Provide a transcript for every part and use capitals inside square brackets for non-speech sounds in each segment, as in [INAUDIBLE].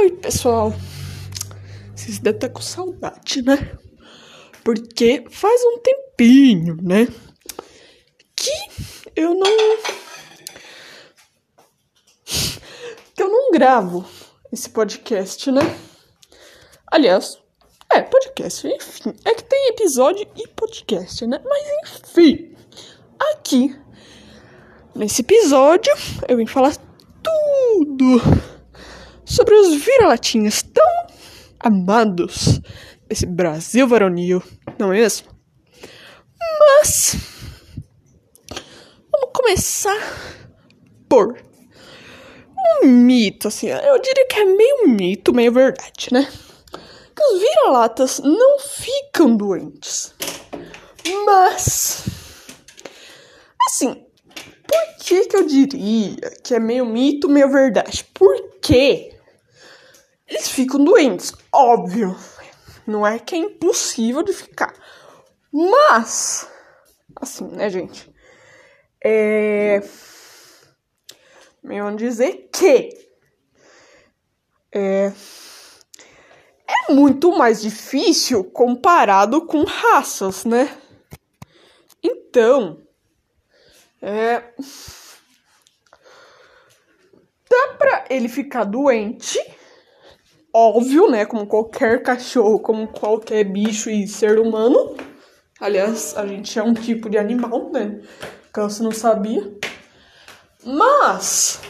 Oi, pessoal. Vocês devem estar com saudade, né? Porque faz um tempinho, né? Que eu não. Que eu não gravo esse podcast, né? Aliás, é, podcast, enfim. É que tem episódio e podcast, né? Mas enfim. Aqui, nesse episódio, eu vim falar tudo sobre os vira-latinhas tão amados desse Brasil varonil, não é mesmo? Mas vamos começar por um mito, assim, eu diria que é meio mito, meio verdade, né? Que os vira-latas não ficam doentes. Mas assim, por que que eu diria que é meio mito, meio verdade? Porque eles ficam doentes, óbvio. Não é que é impossível de ficar. Mas, assim, né, gente? É. Meio dizer que. É. É muito mais difícil comparado com raças, né? Então. É. Dá pra ele ficar doente óbvio, né? Como qualquer cachorro, como qualquer bicho e ser humano. Aliás, a gente é um tipo de animal, né? Caso não sabia. Mas.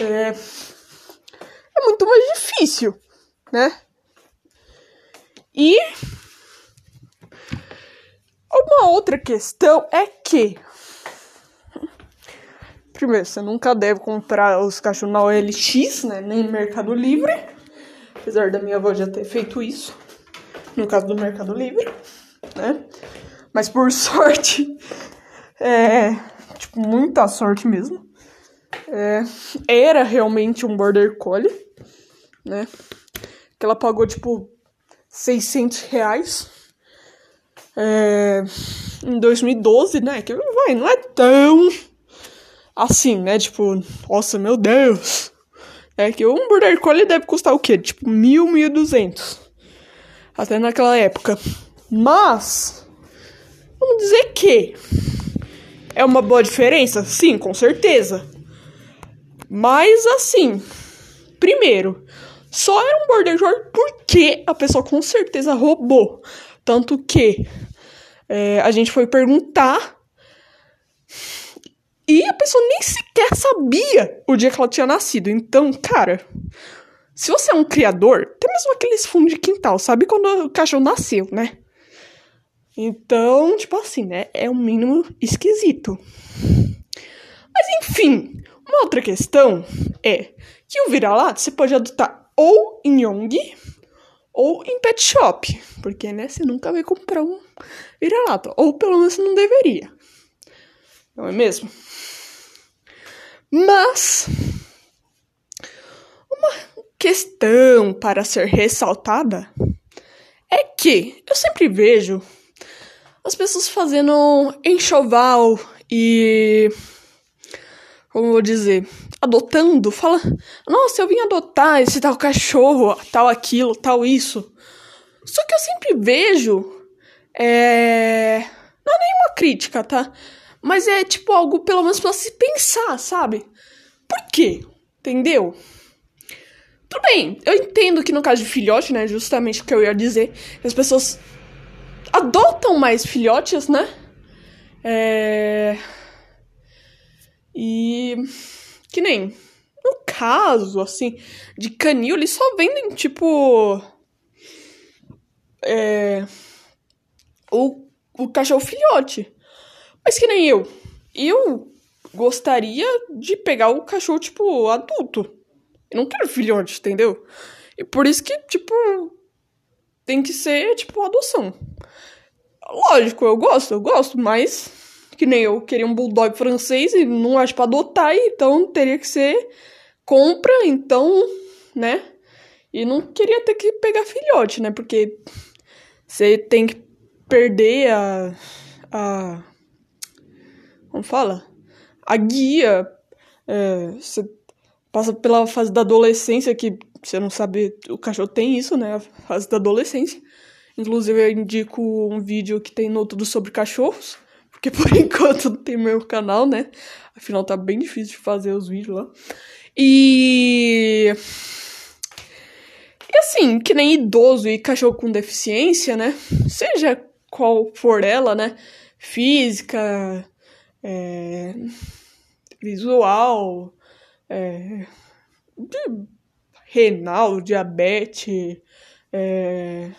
É. É muito mais difícil, né? E. Uma outra questão é que. Primeiro, você nunca deve comprar os cachorros na OLX, né? Nem no Mercado Livre. Apesar da minha avó já ter feito isso. No caso do Mercado Livre, né? Mas por [LAUGHS] sorte, é. Tipo, muita sorte mesmo. É, era realmente um Border Collie, né? Que ela pagou, tipo, 600 reais. É, em 2012, né? Que vai, não é tão assim, né? Tipo, nossa, meu Deus. É que um Border Collie deve custar o quê? Tipo, mil, mil duzentos. Até naquela época. Mas, vamos dizer que é uma boa diferença? Sim, com certeza. Mas, assim, primeiro, só era um Border Collie porque a pessoa com certeza roubou. Tanto que é, a gente foi perguntar e a pessoa nem sequer sabia o dia que ela tinha nascido. Então, cara, se você é um criador, tem mesmo aqueles fundos de quintal, sabe quando o cachorro nasceu, né? Então, tipo assim, né? É um mínimo esquisito. Mas enfim, uma outra questão é que o vira-lata você pode adotar ou em Yong ou em pet shop, porque né, você nunca vai comprar um vira-lata, ou pelo menos não deveria. Não é mesmo? Mas uma questão para ser ressaltada é que eu sempre vejo as pessoas fazendo enxoval e como eu vou dizer, adotando, fala, nossa, eu vim adotar esse tal cachorro, tal aquilo, tal isso. Só que eu sempre vejo é não é nenhuma crítica, tá? Mas é tipo algo, pelo menos, pra se pensar, sabe? Por quê? Entendeu? Tudo bem, eu entendo que no caso de filhote, né? Justamente o que eu ia dizer, as pessoas adotam mais filhotes, né? É. E. Que nem. No caso, assim, de canil, eles só vendem, tipo. É. O, o cachorro filhote. Mas que nem eu. Eu gostaria de pegar o cachorro, tipo, adulto. Eu não quero filhote, entendeu? E por isso que, tipo, tem que ser, tipo, adoção. Lógico, eu gosto, eu gosto, mas que nem eu queria um bulldog francês e não acho pra adotar, então teria que ser compra, então, né? E não queria ter que pegar filhote, né? Porque você tem que perder a. a como fala? A guia. É, você passa pela fase da adolescência que você não sabe, o cachorro tem isso, né? A fase da adolescência. Inclusive, eu indico um vídeo que tem no Tudo Sobre Cachorros. Porque por [LAUGHS] enquanto não tem meu canal, né? Afinal, tá bem difícil de fazer os vídeos lá. E. E assim, que nem idoso e cachorro com deficiência, né? Seja qual for ela, né? Física, é, visual, é, renal, diabetes, é,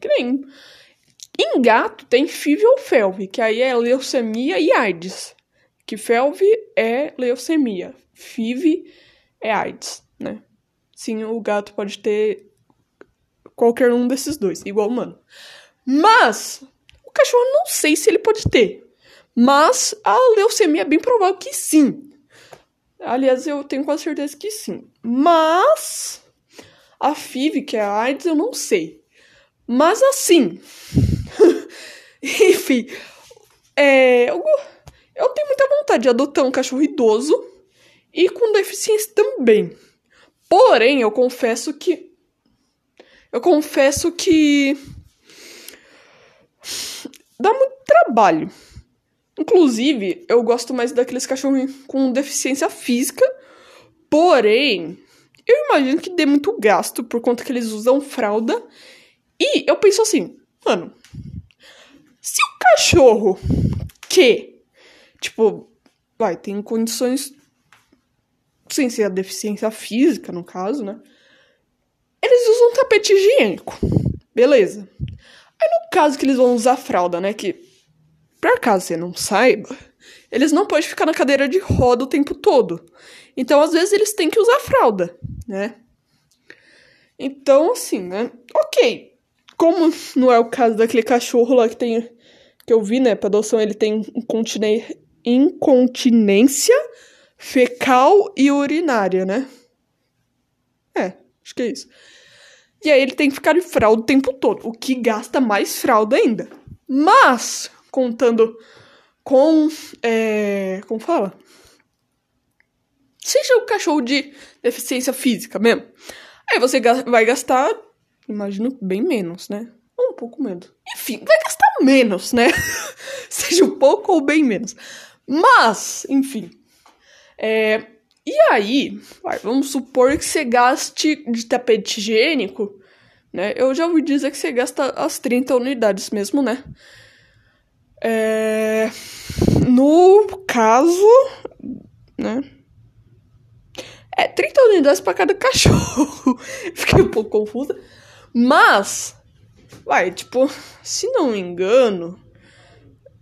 que nem. Em gato tem FIV ou FeLV, que aí é leucemia e AIDS. Que FeLV é leucemia, FIV é AIDS, né? Sim, o gato pode ter qualquer um desses dois, igual o humano. Mas o cachorro não sei se ele pode ter. Mas a leucemia é bem provável que sim. Aliás, eu tenho quase certeza que sim. Mas a FIV, que é a AIDS, eu não sei. Mas assim. [LAUGHS] Enfim. É, eu, eu tenho muita vontade de adotar um cachorro idoso e com deficiência também. Porém, eu confesso que. Eu confesso que. Dá muito trabalho. Inclusive, eu gosto mais daqueles cachorros com deficiência física. Porém, eu imagino que dê muito gasto por conta que eles usam fralda. E eu penso assim, mano, se o cachorro que, tipo, vai, tem condições sem ser a deficiência física, no caso, né? Eles usam tapete higiênico. Beleza. Aí no caso que eles vão usar fralda, né? Que, por caso você não saiba, eles não podem ficar na cadeira de roda o tempo todo. Então, às vezes, eles têm que usar fralda, né? Então, assim, né? Ok. Como não é o caso daquele cachorro lá que tem. Que eu vi, né? Pra adoção, ele tem incontinência fecal e urinária, né? É, acho que é isso. E aí ele tem que ficar de fralda o tempo todo, o que gasta mais fralda ainda. Mas, contando com. É, como fala? Seja o cachorro de deficiência física mesmo. Aí você vai gastar, imagino, bem menos, né? Um pouco menos. Enfim, vai gastar menos, né? [LAUGHS] Seja um pouco ou bem menos. Mas, enfim, é, e aí, vai, vamos supor que você gaste de tapete higiênico, né? Eu já ouvi dizer que você gasta as 30 unidades mesmo, né? É, no caso, né? É 30 unidades para cada cachorro. [LAUGHS] Fiquei um pouco confusa. Mas, vai, tipo, se não me engano,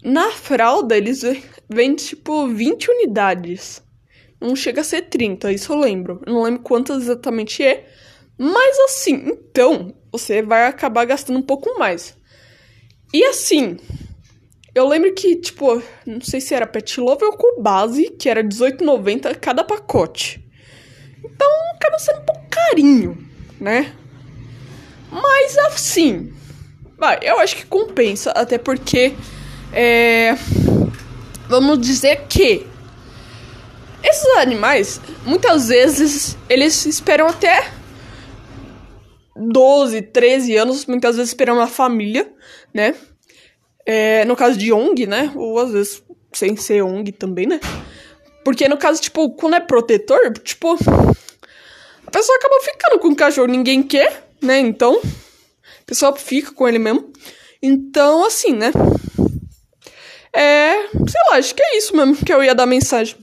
na fralda eles vendem tipo 20 unidades. Não chega a ser 30, isso eu lembro. Eu não lembro quantas exatamente é. Mas assim, então, você vai acabar gastando um pouco mais. E assim, eu lembro que, tipo, não sei se era Pet Love ou com base, que era R$18,90 cada pacote. Então, acaba sendo um pouco carinho, né? Mas assim, vai, eu acho que compensa, até porque, é, vamos dizer que esses animais, muitas vezes, eles esperam até 12, 13 anos, muitas vezes esperam uma família, né? É, no caso de ONG, né? Ou às vezes sem ser ONG também, né? Porque no caso, tipo, quando é protetor, tipo, a pessoa acaba ficando com o cachorro, ninguém quer, né? Então, a pessoa fica com ele mesmo. Então, assim, né? É, sei lá, acho que é isso mesmo que eu ia dar mensagem.